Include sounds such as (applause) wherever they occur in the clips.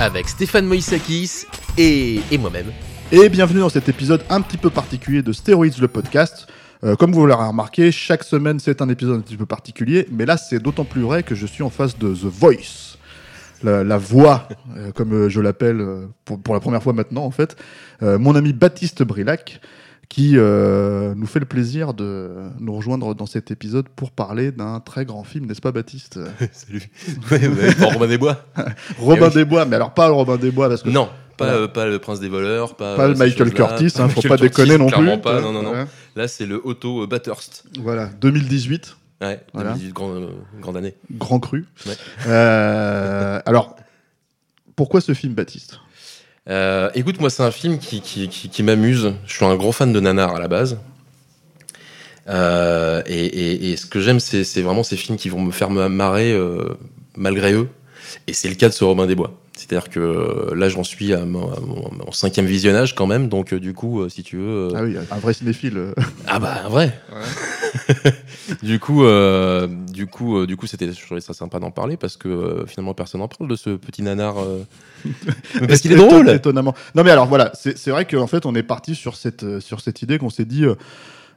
Avec Stéphane Moïsakis et, moi-même. Et bienvenue dans cet épisode un petit peu particulier de Steroids le podcast. Euh, comme vous l'aurez remarqué, chaque semaine c'est un épisode un petit peu particulier, mais là c'est d'autant plus vrai que je suis en face de The Voice, la, voix, euh, comme euh, je l'appelle pour, la première fois maintenant en fait, mon ami Baptiste Brilac, qui euh, nous fait le plaisir de nous rejoindre dans cet épisode pour parler d'un très grand film, n'est-ce pas Baptiste (laughs) Salut. Ouais, Robin des Bois (laughs) Robin oui. des Bois, mais alors pas le Robin des Bois parce que Non, pas, euh, pas le Prince des voleurs, pas, pas euh, Michael. Curtis, hein, faut Michael pas déconner non plus. pas, non, non, non. Ouais. Là, c'est le Otto Bathurst. Voilà, 2018. Ouais, Voilà. 2018, grande, euh, grande année. Grand cru. Ouais. Alors, pourquoi ce film, Baptiste? Euh, écoute, moi, c'est un film qui, m'amuse. Je suis un gros fan de nanar à la base. Euh, et, ce que j'aime, c'est vraiment ces films qui vont me faire marrer euh, malgré eux. Et c'est le cas de ce Robin des Bois. C'est-à-dire que euh, là, j'en suis à mon, à mon- mon cinquième visionnage quand même. Donc, euh, du coup, euh, si tu veux. Ah oui, un vrai cinéphile. Ah bah, un vrai. (laughs) du coup, euh, du coup, euh, du coup, c'était, je trouvais ça sympa d'en parler parce que euh, finalement, personne n'en parle de ce petit nanar. Mais (laughs) parce qu'il est drôle. Étonnamment. Non, mais alors voilà, c'est vrai qu'en fait, on est parti sur cette, sur cette idée qu'on s'est dit.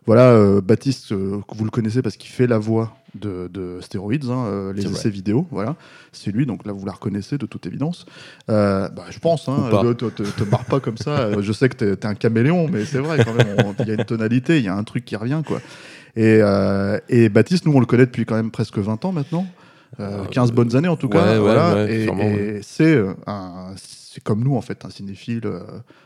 Voilà, euh, Baptiste, euh, vous le connaissez parce qu'il fait la voix de, de Stéroïdes, hein, euh, les essais vidéo, voilà. C'est lui, donc là, vous la reconnaissez de toute évidence. Euh, bah, je pense, hein, euh, te, te, te barre pas comme ça. Euh, Je sais que t'es es un caméléon, mais c'est vrai quand même, il y a une tonalité, il y a un truc qui revient, quoi. Et, euh, et Baptiste, nous, on le connaît depuis quand même presque 20 ans maintenant. Euh, Euh, 15 bonnes années en tout cas. ouais, voilà. ouais, et et c'est comme nous en fait, un cinéphile, euh,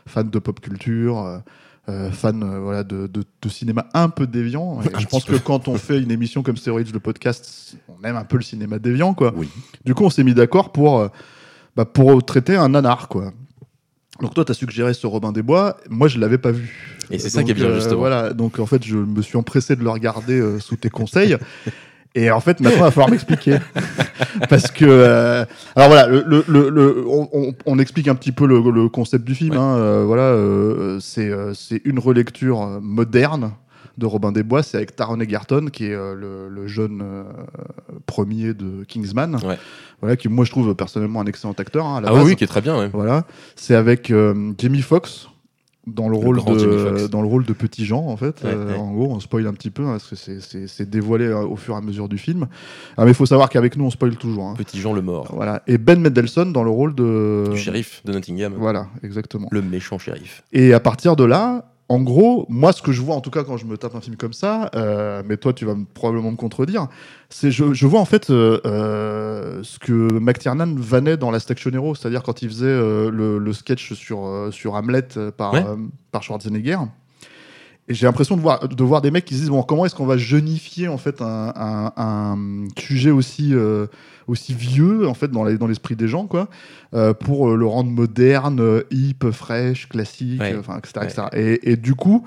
fan de pop culture, euh, fan euh, voilà de, de, de cinéma un peu déviant. Et je pense que quand on fait une émission comme Steroids, le podcast, on aime un peu le cinéma déviant quoi. Oui. Du coup, on s'est mis d'accord pour euh, bah, pour traiter un nanar quoi. Donc toi, tu as suggéré ce Robin des Bois. Moi, je l'avais pas vu. Et c'est ça qui est bien, justement. Voilà. Donc en fait, je me suis empressé de le regarder sous tes conseils. (laughs) Et en fait, maintenant, il va falloir m'expliquer. (laughs) Parce que. euh, alors voilà, le, le, le- le- on, explique un petit peu le, concept du film. Ouais. hein, euh, voilà, euh, c'est une relecture moderne de Robin des Bois. C'est avec Taron Egerton, qui est euh, le, le jeune euh, premier de Kingsman. Ouais. Voilà, qui, moi, je trouve personnellement un excellent acteur. hein, à la Ah base. oui, oui, qui est très bien. Ouais. Voilà, c'est avec euh, Jamie Foxx dans le, rôle de dans le rôle de petit Jean en fait. Ouais, Euh, ouais. En gros, on spoil un petit peu hein, parce que c'est- c'est c'est dévoilé euh, au fur et à mesure du film. Ah, mais il faut savoir qu'avec nous, on spoil toujours. hein. Petit Jean le mort, Voilà. Et Ben Mendelsohn dans le rôle de du shérif de Nottingham, Voilà, exactement. le méchant shérif. Et à partir de là, en gros, moi, ce que je vois, en tout cas, quand je me tape un film comme ça, euh, mais toi, tu vas me- probablement me contredire, c'est je, je vois en fait euh, euh, ce que McTiernan vannait dans Last Action Hero, c'est-à-dire quand il faisait euh, le, le sketch sur, euh, sur Hamlet par, Ouais. par Schwarzenegger. Et j'ai l'impression de voir, de voir des mecs qui se disent bon, comment est-ce qu'on va jeunifier en fait un, un- un sujet aussi, euh, aussi vieux en fait dans les- dans l'esprit des gens quoi, euh, pour le rendre moderne, hip, fraîche, classique, Ouais. enfin etc. Ouais. etc. Et, et du coup,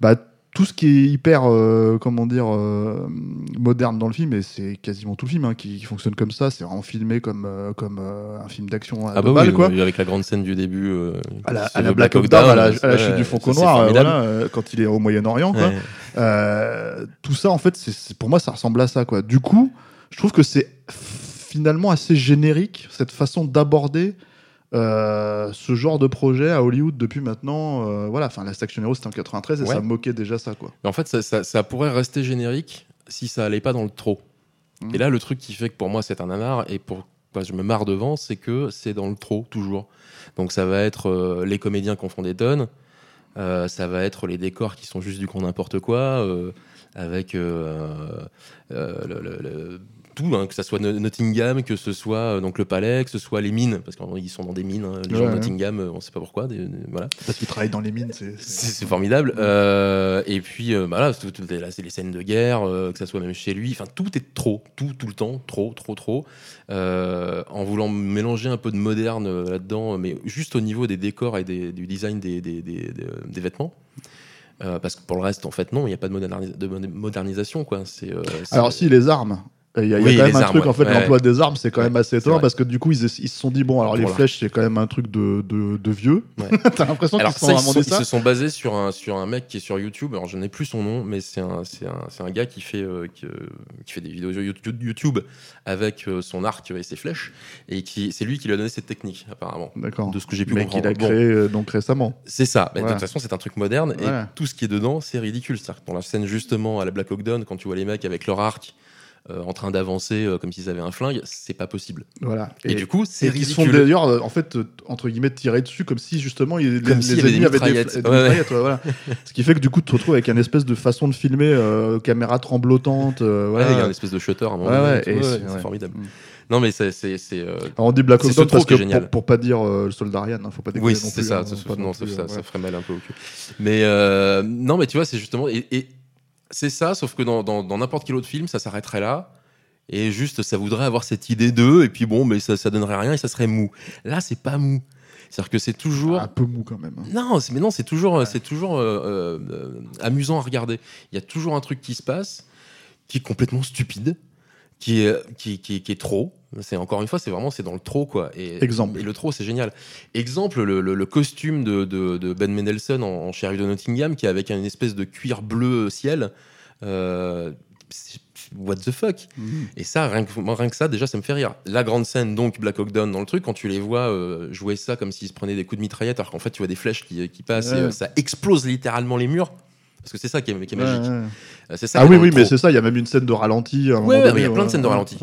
bah tout ce qui est hyper, euh, comment dire, euh, moderne dans le film, et c'est quasiment tout le film hein, qui, qui fonctionne comme ça, c'est vraiment filmé comme, euh, comme un film d'action à Ah bah oui, quoi avec la grande scène du début. à la, à Black Hawk Down, à la, ouais, à la chute du Faucon Noir, voilà, quand il est au Moyen-Orient. quoi. Ouais. Tout ça, en fait, c'est- pour moi, ça ressemble à ça. Quoi. Du coup, je trouve que c'est finalement assez générique, cette façon d'aborder euh, ce genre de projet à Hollywood depuis maintenant. euh, voilà, enfin, Last Action Hero, c'était en 93 et Ouais. ça moquait déjà ça. Quoi. Mais en fait, ça, ça- ça pourrait rester générique si ça allait pas dans le trop. Mhm. Et là, le truc qui fait que pour moi c'est un nanar et pour bah, je me marre devant, c'est que c'est dans le trop toujours. Donc ça va être euh, les comédiens qu'on font des tonnes, ça va être les décors qui sont juste du con n'importe quoi, avec le- le- le- tout, hein, que ce soit Nottingham, que ce soit euh, donc le palais, que ce soit les mines, parce qu'ils sont dans des mines, hein, les gens de Nottingham, on sait pas pourquoi, des, voilà. Parce qu'ils travaillent dans les mines, c'est formidable. et puis, bah c'est les scènes de guerre, que ce soit même chez lui, enfin, tout est trop, tout, tout le temps, trop, trop, trop. en voulant mélanger un peu de moderne là-dedans, mais juste au niveau des décors et du design des, des vêtements. Euh, parce que pour le reste, en fait, non, il n'y a pas de, de modernisation. Quoi. Euh, Alors, si, les armes. Il y a, quand même un truc, en fait, l'emploi des armes, c'est quand même assez étonnant parce que du coup, ils, ils, se sont dit, bon, alors les flèches, c'est quand même un truc de, de, de vieux. (laughs) T'as l'impression qu'ils se sont ça, ils, se sont basés sur un, sur un mec qui est sur YouTube. Alors, je n'ai plus son nom, mais c'est un, un, un, gars qui fait, euh, qui, qui, fait des vidéos YouTube avec euh, son arc et ses flèches. Et qui, c'est lui qui lui a donné cette technique, apparemment. D'accord. De ce que j'ai pu mais comprendre. Mais qu'il a créé euh, donc récemment. C'est ça. Mais De toute façon, c'est un truc moderne et tout ce qui est dedans, c'est ridicule. C'est-à-dire dans la scène, justement, à la Black Hawk Down, quand tu vois les mecs avec leur arc euh, en train d'avancer euh, comme s'ils avaient un flingue, c'est pas possible. Voilà. Et, du coup, c'est Ils sont d'ailleurs, euh, en fait, entre guillemets, tirés dessus comme si justement les, comme les, ennemis avaient des, voilà. (laughs) Ce qui fait que du coup, tu te retrouves avec une espèce de façon de filmer, caméra tremblotante. voilà. il y a une espèce de shutter à un moment. c'est formidable. Mm. Non, mais c'est. on dit Black Ops parce que pour, pas dire le soldat Ryan, hein, faut pas déconner. Oui, c'est ça, hein, non, ça, ça, ferait mal un peu au cul. Mais non, mais tu vois, c'est justement. et, c'est ça, sauf que dans n'importe quel autre film, ça s'arrêterait là. Et juste, ça voudrait avoir cette idée d'eux, et puis bon, mais ça, ça donnerait rien et ça serait mou. Là, c'est pas mou. C'est-à-dire que c'est toujours. Un peu mou quand même. Hein. Non, mais non, c'est toujours, c'est toujours euh, euh, amusant à regarder. Il y a toujours un truc qui se passe qui est complètement stupide, qui est, qui, qui, est trop. C'est encore une fois, c'est vraiment c'est dans le trop quoi. Et, Exemple. Et le trop, c'est génial. Exemple, le, le, costume de, de, Ben Mendelsohn en, en de Nottingham, qui est avec une espèce de cuir bleu ciel. Euh, what the fuck? Mhm. Et ça, rien que, rien que ça, déjà, ça me fait rire. La grande scène, donc, Black Hawk Down dans le truc, quand tu les vois euh, jouer ça comme s'ils se prenaient des coups de mitraillette, alors qu'en fait, tu vois des flèches qui, qui passent et euh, ça explose littéralement les murs. Parce que c'est ça qui est, magique. Euh, ça ah oui, oui, mais c'est ça, il y a même une scène de ralenti. ouais, il y a plein de scènes de ralenti.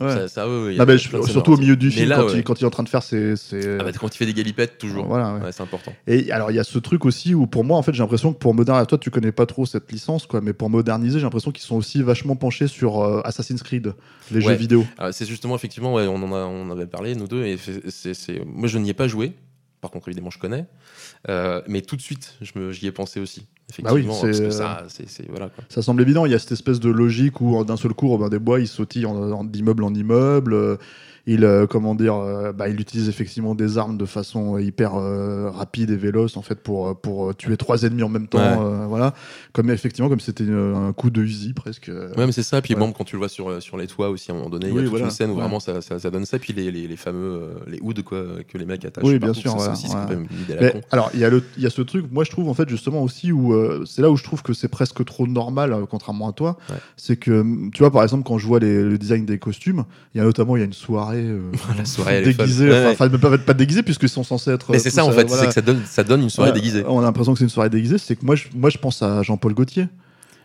surtout au milieu du film, quand, il, quand, il, est en train de faire ses. Ah bah, quand il fait des galipettes, toujours. Voilà, c'est important. Et alors, il y a ce truc aussi où, pour moi, en fait, j'ai l'impression que pour moderniser. Toi, tu connais pas trop cette licence, quoi, mais pour moderniser, j'ai l'impression qu'ils sont aussi vachement penchés sur euh, Assassin's Creed, les jeux vidéo. C'est justement, effectivement, on en a, on avait parlé, nous deux, et c'est. Moi, je n'y ai pas joué. Par contre, évidemment, je connais. Euh, mais tout de suite, j'y ai pensé aussi. Bah oui, ça, voilà, ça semble évident. Il y a cette espèce de logique où d'un seul coup, Robin des Bois, il sautille d'immeuble en immeuble il euh, comment dire euh, bah, il utilise effectivement des armes de façon hyper euh, rapide et véloce en fait pour pour tuer trois ennemis en même temps voilà. Comme effectivement comme c'était un coup de Uzi presque ouais mais c'est ça. Puis même quand tu le vois sur sur les toits aussi à un moment donné il y a toute une scène où vraiment ça, ça, donne ça. Puis les, les, les fameux les hoods quoi que les mecs attachent oui bien sûr alors il y a le il y a ce truc moi je trouve en fait justement aussi où c'est là où je trouve que c'est presque trop normal contrairement à toi c'est que tu vois par exemple quand je vois les, le design des costumes il y a notamment il y a une soirée euh, (laughs) la soirée déguisée. Enfin, ne peuvent pas déguisés puisqu'ils sont censés être. Mais c'est ça en fait, c'est que ça donne, ça donne une soirée déguisée. On a l'impression que c'est une soirée déguisée. C'est que moi, je, moi, je pense à Jean-Paul Gaultier.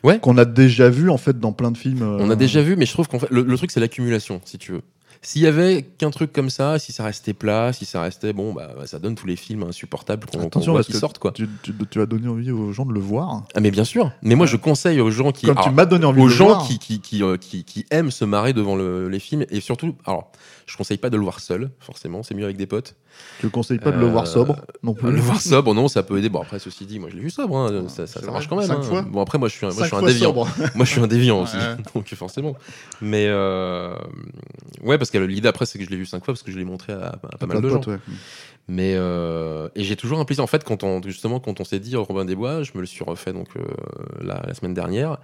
Ouais. Qu'on a déjà vu en fait dans plein de films. On a euh, déjà vu, mais je trouve qu'en fait, le truc c'est l'accumulation, si tu veux. S'il y avait qu'un truc comme ça, si ça restait plat, si ça restait bon, bah, ça donne tous les films insupportables qu'on qu voit qui sortent quoi. Tu, tu, as donné envie aux gens de le voir. Ah mais bien sûr. Mais moi je conseille aux gens qui, tu m'as donné envie aux de gens le voir. Qui, qui, qui, euh, qui, qui, aiment se marrer devant le, les films et surtout, alors je conseille pas de le voir seul, forcément, c'est mieux avec des potes. Tu ne conseilles pas de le voir euh, sobre non plus. Le voir sobre, non, ça peut aider. Bon après ceci dit, moi je l'ai vu sobre, hein, ça, ça, marche quand même. Hein. Bon après moi je suis un, moi, je suis un déviant. (laughs) moi je suis un déviant aussi, (laughs) donc forcément. Mais euh, ouais parce que l'idée après c'est que je l'ai vu cinq fois parce que je l'ai montré à, pas mal de gens. Mais euh, et j'ai toujours un plaisir en fait quand on justement quand on s'est dit Robin des Bois, je me le suis refait donc la, la, semaine dernière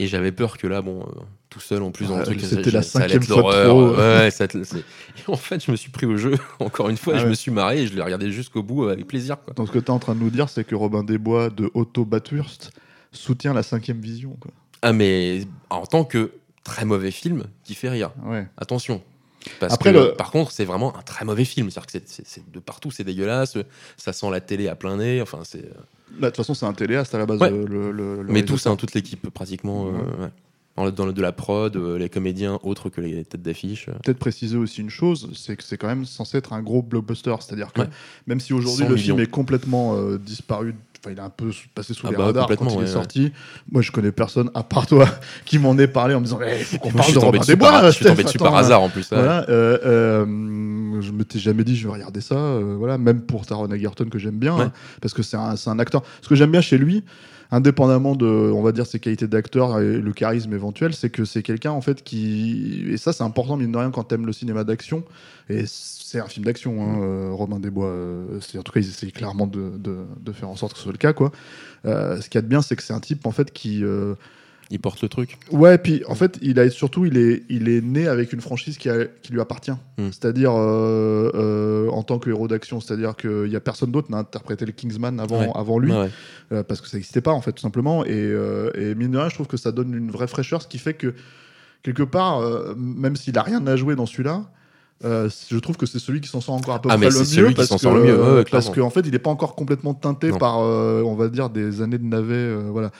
et j'avais peur que là, bon, euh, tout seul en plus dans le truc, c'était la cinquième fois trop. Ouais, ça, en fait, je me suis pris au jeu (laughs) encore une fois, ah je me suis marré et je l'ai regardé jusqu'au bout avec plaisir. Quoi. Donc ce que tu es en train de nous dire, c'est que Robin Desbois de Otto Bathurst soutient la cinquième vision. Quoi. Ah mais en tant que très mauvais film qui fait rire. Ouais. Attention. Parce Après, que, par contre, c'est vraiment un très mauvais film. C'est-à-dire que c'est, de partout, c'est dégueulasse. Ça sent la télé à plein nez. Enfin, c'est. Euh, de toute façon, c'est un téléaste à la base. Euh, le, Mais tout, c'est toute l'équipe pratiquement. Euh, dans, le, de la prod, euh, les comédiens autres que les têtes d'affiche. Peut-être préciser aussi une chose, c'est que c'est quand même censé être un gros blockbuster. C'est-à-dire que même si aujourd'hui le film est complètement disparu enfin, il est un peu passé sous Ah les bah, radars quand il est ouais, sorti. Moi, je connais personne à part toi (laughs) qui m'en ait parlé en me disant, Eh, faut qu'on parle de Robin des Bois. je suis tombé dessus par hasard en plus. ouais. Euh, euh, je m'étais jamais dit je vais regarder ça, euh, voilà, même pour Taron Egerton que j'aime bien, Ouais. hein, parce que c'est un, un acteur. Ce que j'aime bien chez lui, indépendamment de, on va dire, ses qualités d'acteur et le charisme éventuel, c'est que c'est quelqu'un en fait qui, et ça c'est important mine de rien quand t'aimes le cinéma d'action, et c'est un film d'action, hein, euh, Robin des Bois, euh, c'est en tout cas ils essayent clairement de, de, de faire en sorte que ce soit le cas, quoi. Euh, ce qu'il y a de bien, c'est que c'est un type en fait qui euh, Il porte le truc. Ouais, puis en fait, il a surtout, il est, il est né avec une franchise qui, a- qui lui appartient. Mm. C'est-à-dire euh, euh, en tant que héros d'action, c'est-à-dire qu'il y a personne d'autre n'a interprété le Kingsman avant, Ouais. avant lui, Ouais, ouais. euh, parce que ça n'existait pas en fait, tout simplement. Et, et mine de rien, je trouve que ça donne une vraie fraîcheur, ce qui fait que quelque part, même s'il a rien à jouer dans celui-là. Euh, je trouve que c'est celui qui s'en sort encore un peu Ah, près mais le mieux c'est celui qui parce que, sort le mieux, ouais, parce qu'en fait il n'est pas encore complètement teinté Non. par euh, on va dire des années de navet euh, voilà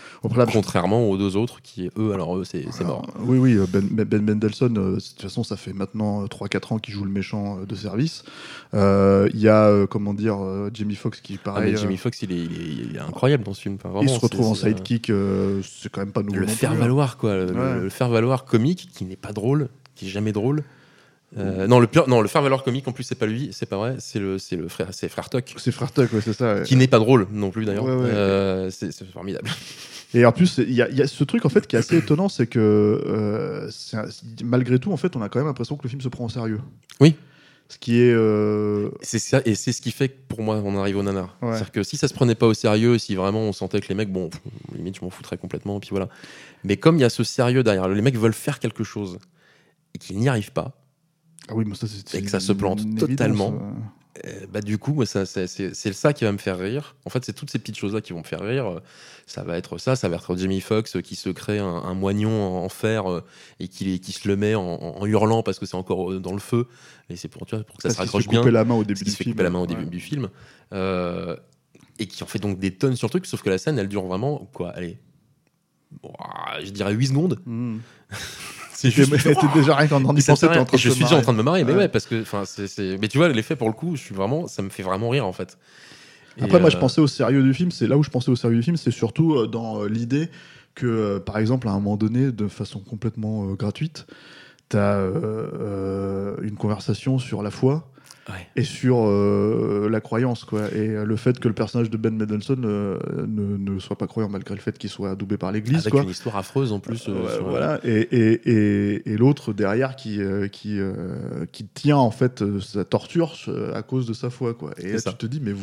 Contrairement aux deux autres qui, eux, alors eux, c'est mort. oui, oui, euh, Ben, Ben Mendelssohn, de toute façon, ça fait maintenant euh, 3-4 ans qu'il joue le méchant de service. Il y a, comment dire, Jamie Foxx qui, Ah, pareil, mais Jamie euh, Foxx, il est, il, est, il est incroyable dans ce film. Enfin, il se retrouve en sidekick, c'est quand même pas nouveau. Le faire plus, hein. valoir, quoi. Le, Ouais. le faire valoir comique qui n'est pas drôle, qui est jamais drôle. Euh, non, le pire, non, le faire valoir comique en plus, c'est pas lui, c'est pas vrai, c'est le, c'est le frère, c'est frère Tuck. C'est Frère Tuck, ouais, c'est ça. ouais. Qui n'est pas drôle non plus d'ailleurs. Ouais, ouais. Euh, c'est c'est formidable. (laughs) Et en plus, il y, y a ce truc en fait qui est assez étonnant, c'est que euh, c'est un- malgré tout, en fait, on a quand même l'impression que le film se prend au sérieux. Oui. Ce qui est. C'est ça, et c'est ce qui fait que pour moi, on arrive au nanar. C'est-à-dire que si ça se prenait pas au sérieux, si vraiment on sentait que les mecs, bon, pff, limite, je m'en foutrais complètement, et puis voilà. Mais comme il y a ce sérieux derrière, les mecs veulent faire quelque chose et qu'ils n'y arrivent pas, Ah oui, mais ça, c'est. Et que ça se plante totalement. euh. euh, bah du coup, moi, ça, ça- c'est c'est ça qui va me faire rire. En fait, c'est toutes ces petites choses-là qui vont me faire rire. Euh, Ça va être ça, ça va être Jamie Foxx euh, qui se crée un, un moignon en, fer et qui, qui se le met en, en hurlant parce que c'est encore dans le feu. Et c'est pour, tu vois, pour que ça se qu'il se raccroche bien. la main au début du film. la main au début du film. Et qui en fait donc des tonnes sur le truc, sauf que la scène, elle dure vraiment, quoi, allez, je dirais 8 secondes. Mmh. (laughs) C'est juste. t'es (laughs) déjà rien qu'en en y penser, t'es en train de je suis déjà en marrer. train de me marier, mais Ouais. parce que, enfin, c'est, mais tu vois, l'effet pour le coup, je suis vraiment, ça me fait vraiment rire en fait. Après, moi, euh, je pensais au sérieux du film. C'est là où je pensais au sérieux du film, c'est surtout euh, dans euh, l'idée que, euh, par exemple, à un moment donné, de façon complètement euh, gratuite, t'as euh, euh, une conversation sur la foi Ouais. et sur euh, la croyance, quoi. Et euh, le fait que le personnage de Ben Mendelsohn euh, ne, ne soit pas croyant malgré le fait qu'il soit adoubé par l'Église, Avec quoi. une histoire affreuse en plus. sur, voilà et, et, et, et l'autre derrière qui qui qui tient en fait sa torture à cause de sa foi quoi et C'est là, ça. tu te dis mais vous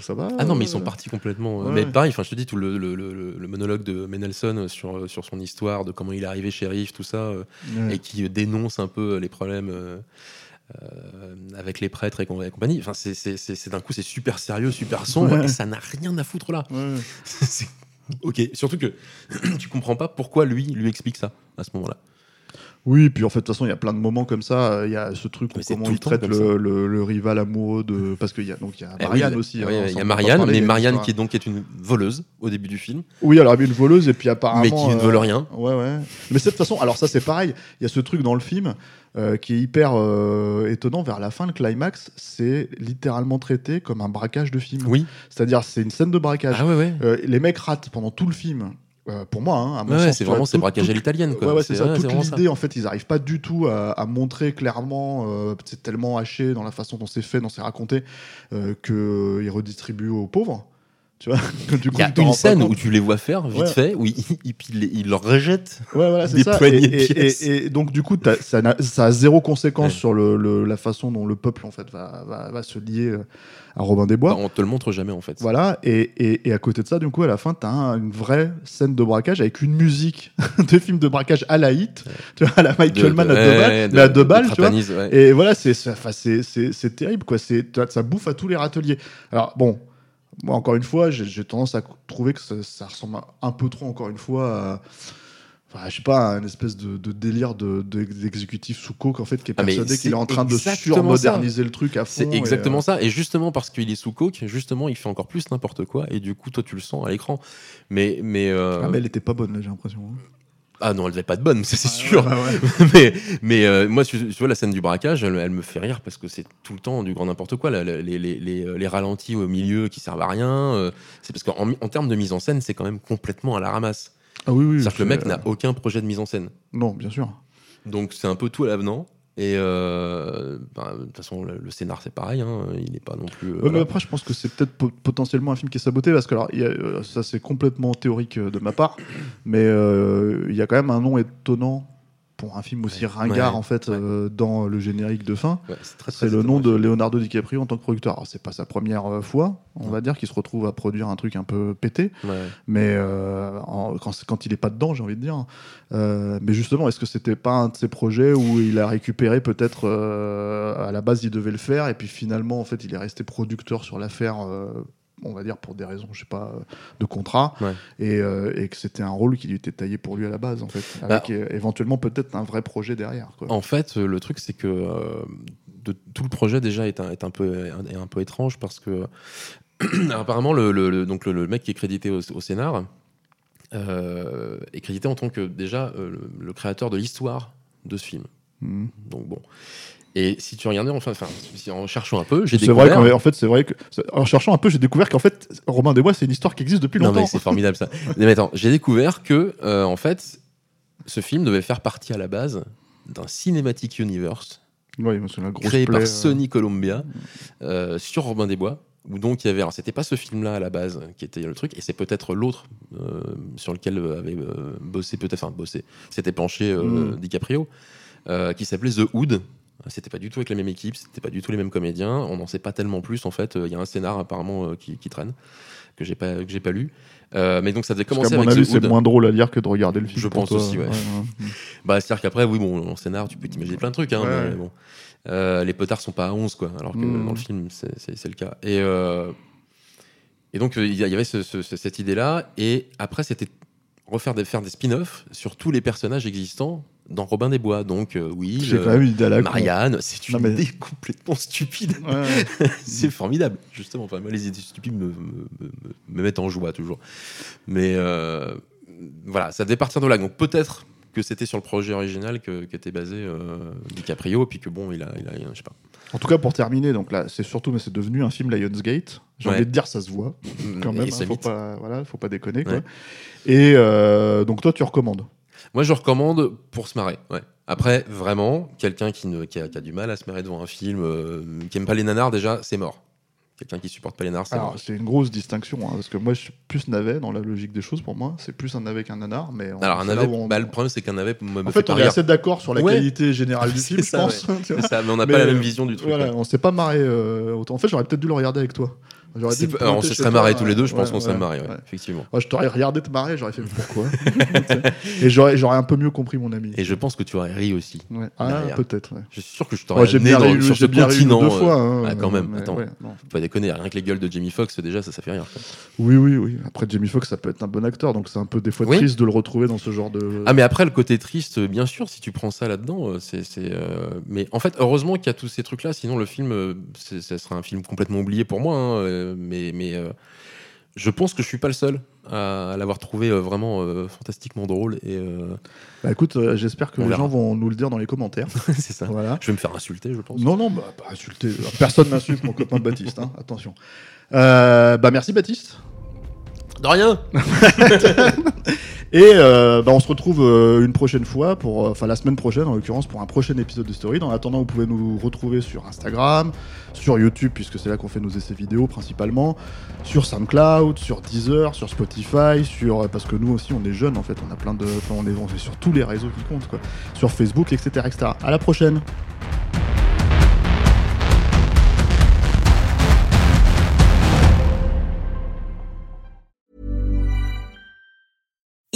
ça va Ah non, mais ils sont partis complètement. Ouais, mais ouais. pareil, enfin, je te dis, tout le, le, le, le- monologue de Mendelssohn sur, sur son histoire, de comment il est arrivé shérif, tout ça, et qui dénonce un peu les problèmes euh, avec les prêtres et, com- et compagnie. Enfin, c'est, d'un coup, c'est super sérieux, super sombre, Ouais. et ça n'a rien à foutre là. Ouais. (laughs) Ok, surtout que (clears throat) tu comprends pas pourquoi lui lui explique ça à ce moment-là. Oui, puis en fait, de toute façon, il y a plein de moments comme ça. Il y a ce truc où comment tout le il temps traite comme le, le, le rival amoureux de. Parce qu'il y a, donc, il y a Eh Marianne oui, aussi. oui, hein, il y a pas Marianne, parler, mais Marianne qui est donc est une voleuse au début du film, Oui, alors il y a une voleuse et puis apparemment. mais qui ne vole euh, rien. Ouais, ouais. Mais c'est de toute façon, alors ça c'est pareil. Il y a ce truc dans le film euh, qui est hyper euh, étonnant. Vers la fin, le climax, c'est littéralement traité comme un braquage de film. Oui. C'est-à-dire, c'est une scène de braquage. Ah ouais, ouais. Les mecs ratent pendant tout le film. Euh, pour moi, hein, à mon Ouais, c'est vraiment c'est braquage à l'italienne quoi. Ouais, ouais, c'est ça. Toute l'idée, en fait, ils n'arrivent pas du tout à, à montrer clairement. euh, c'est tellement haché dans la façon dont c'est fait, dont c'est raconté, euh, qu'ils redistribuent aux pauvres. Tu vois (laughs) Du coup, Il y a tu une scène où tu les vois faire vite Ouais. fait, où ils, ils- ils leur rejettent. Ouais, voilà, des ça. Et, poignées de et- pièces. et- et donc, du coup, ça, n'a- ça a zéro conséquence Ouais. sur le, le- la façon dont le peuple, en fait, va, va, va se lier euh, à Robin des Bois. Bah, on te le montre jamais en fait. Voilà, et, et, et à côté de ça, du coup, à la fin, t'as un- une vraie scène de braquage avec une musique (laughs) de film de braquage à la hit, tu vois, à la Michael Mann à deux balles, à deux balles, tu vois. Et voilà, c'est c'est- terrible, quoi. C'est ça bouffe à tous les râteliers. Alors bon, moi encore une fois, j'ai tendance à trouver que ça, ça ressemble un peu trop, encore une fois, à, enfin, je sais pas, à une espèce de, de délire de- de- d'exécutif sous coke en fait, qui est Ah, persuadé qu'il est en train de surmoderniser le truc à fond. C'est exactement euh, ça. Et justement parce qu'il est sous coke, justement, il fait encore plus n'importe quoi. Et du coup, toi, tu le sens à l'écran. Mais, mais, euh, Ah, mais elle était pas bonne là, j'ai l'impression. hein. Ah non, elle devait pas être bonne, ça (laughs) c'est sûr. ouais, ouais. (laughs) mais mais euh, moi, tu, tu vois, la scène du braquage, elle, elle me fait rire parce que c'est tout le temps du grand n'importe quoi. les, les, les, les- ralentis au milieu qui servent à rien. euh, c'est parce qu'en en termes de mise en scène, c'est quand même complètement à la ramasse. Ah oui, oui. C'est-à-dire que le mec n'a aucun projet de mise en scène. Non, bien sûr. Donc c'est un peu tout à l'avenant. Et euh, ben, de toute façon, le, scénar c'est pareil. hein, il n'est pas non plus. euh, mais après, je pense que c'est peut-être po- potentiellement un film qui est saboté parce que alors, euh, ça c'est complètement théorique de ma part, mais il y a quand même un nom étonnant pour un film aussi Ouais. ringard Ouais. en fait Ouais. euh, dans le générique de fin. C'est le nom de. Leonardo DiCaprio en tant que producteur. Alors, c'est pas sa première euh, fois, on va dire, qu'il se retrouve à produire un truc un peu pété, mais euh, en- quand, il est pas dedans, j'ai envie de dire. Mais justement, est-ce que c'était pas un de ces projets où il a récupéré peut-être à la base il devait le faire et puis finalement en fait il est resté producteur sur l'affaire. On va dire pour des raisons, je sais pas, de contrat, Ouais. et, euh, et que c'était un rôle qui lui était taillé pour lui à la base, en fait, avec euh, éventuellement peut-être un vrai projet derrière. Quoi. Bah, En fait, euh, le truc, c'est que euh, de, tout le projet déjà est un, est un peu, est un peu étrange parce que (clears throat) apparemment, le, le- le- donc le, le mec qui est crédité au, au scénar euh, est crédité en tant que déjà le, créateur de l'histoire de ce film. Mhm. Donc bon. Et si tu regardais, enfin, enfin si- en cherchant un peu, j'ai découvert. vrai en fait, c'est vrai que en cherchant un peu, j'ai découvert qu'en fait, Robin des Bois, c'est une histoire qui existe depuis Non longtemps. mais c'est formidable ça. mais attends, j'ai découvert que euh, en fait, ce film devait faire partie à la base d'un cinematic universe Ouais, créé par euh, Sony Columbia euh, sur Robin des Bois. Où donc il y avait, alors c'était pas ce film-là à la base qui était le truc, et c'est peut-être l'autre euh, sur lequel avait euh, bossé peut-être, enfin bossé, s'était penché euh, Mm. DiCaprio, qui s'appelait The Hood. C'était pas du tout avec la même équipe, c'était pas du tout les mêmes comédiens. On n'en sait pas tellement plus en fait. Il y a un scénar apparemment euh, qui, qui traîne que j'ai pas que j'ai pas lu. Euh, mais donc ça devait commencer qu'à mon avec c'est moins drôle à lire que de regarder le film. Je pense toi. aussi, ouais. (laughs) Bah, c'est-à-dire qu'après, oui, bon, en scénar, tu peux t'imaginer plein de trucs, hein, Ouais. mais bon. Euh, les potards sont pas à 11, quoi, alors que Mm. dans le film, c'est le cas. Et, euh, et donc, euh, il y avait ce- ce- ce- cette idée-là, et après, c'était refaire des, faire des spin-offs sur tous les personnages existants dans Robin des Bois. Donc, euh, oui, J'ai quand même une idée à la con. Marianne, c'est une Non, mais- idée complètement stupide. Ouais. (laughs) c'est formidable, justement. Enfin, moi, les idées stupides me, me, me- me mettent en joie toujours. Mais euh, voilà, ça devait partir de là. Donc peut-être que c'était sur le projet original que qu'était basé euh, DiCaprio, et puis que bon, il a, il a, je sais pas. En tout cas, pour terminer, donc là, c'est surtout, mais c'est devenu un film Lionsgate. J'ai Ouais. envie de dire, ça se voit quand Et même. hein, faut pas, voilà, faut pas déconner. Quoi. Et euh, donc toi, tu recommandes. Moi, je recommande pour se marrer. Ouais. Après, vraiment, quelqu'un qui, ne, qui, a, qui a du mal à se marrer devant un film, euh, qui aime pas les nanars, déjà, c'est mort. Quelqu'un qui supporte pas les nanars, c'est mort. c'est une grosse distinction, hein, parce que moi, je suis plus navet dans la logique des choses pour moi. C'est plus un navet qu'un nanar, mais on- Alors, un c'est là navet, où on- bah, le problème, c'est qu'un navet me, me En fait pas on est rire. assez d'accord sur la Ouais. qualité générale du (laughs) C'est film, je ça, pense. (laughs) tu vois. C'est ça, mais on n'a Mais, pas la même euh, vision du truc. Voilà, ouais. on s'est pas marré euh, autant. En fait, j'aurais peut-être dû le regarder avec toi. J'aurais pas- on se serait marrés tous les deux, je pense qu'on ouais, ouais. effectivement. Moi, je t'aurais regardé te marrer, j'aurais fait pourquoi. (laughs) (laughs) Et j'aurais j'aurais un peu mieux compris mon ami. Et je pense que tu aurais ri aussi. Ah, peut-être. Je suis sûr que je t'aurais amené bien dans- sur ce continent. deux euh, fois. hein, ah, quand même, attends. pas déconner, rien que les gueules de Jamie Foxx, déjà, ça, ça fait rire. Oui, oui, oui. Après, Jamie Foxx, ça peut être un bon acteur, donc c'est un peu des fois triste de le retrouver dans ce genre de. Ah, mais après, le côté triste, bien sûr, si tu prends ça là-dedans, euh, c'est. euh, Mais en fait, heureusement qu'il y a tous ces trucs-là, sinon le film, euh, ça serait un film complètement oublié pour moi. Euh, Mais, mais euh, je pense que je suis pas le seul à l'avoir trouvé euh, vraiment euh, fantastiquement drôle. Et euh, Bah, écoute, euh, j'espère que On les verra. gens vont nous le dire dans les commentaires. (laughs) c'est ça. voilà. Je vais me faire insulter, je pense. Non, non, bah, pas insulter. Personne n'insulte mon copain Baptiste, hein, attention. Euh, bah, merci Baptiste. De rien (laughs) Et euh, bah, on se retrouve euh, une prochaine fois, pour, euh, enfin la semaine prochaine en l'occurrence, pour un prochain épisode de Story. En attendant, vous pouvez nous retrouver sur Instagram, sur YouTube, puisque c'est là qu'on fait nos essais vidéo principalement, sur SoundCloud, sur Deezer, sur Spotify, sur parce que nous aussi on est jeunes en fait, on a plein de, on est, on sur tous les réseaux qui comptent quoi, sur Facebook, etc., etc. À la prochaine.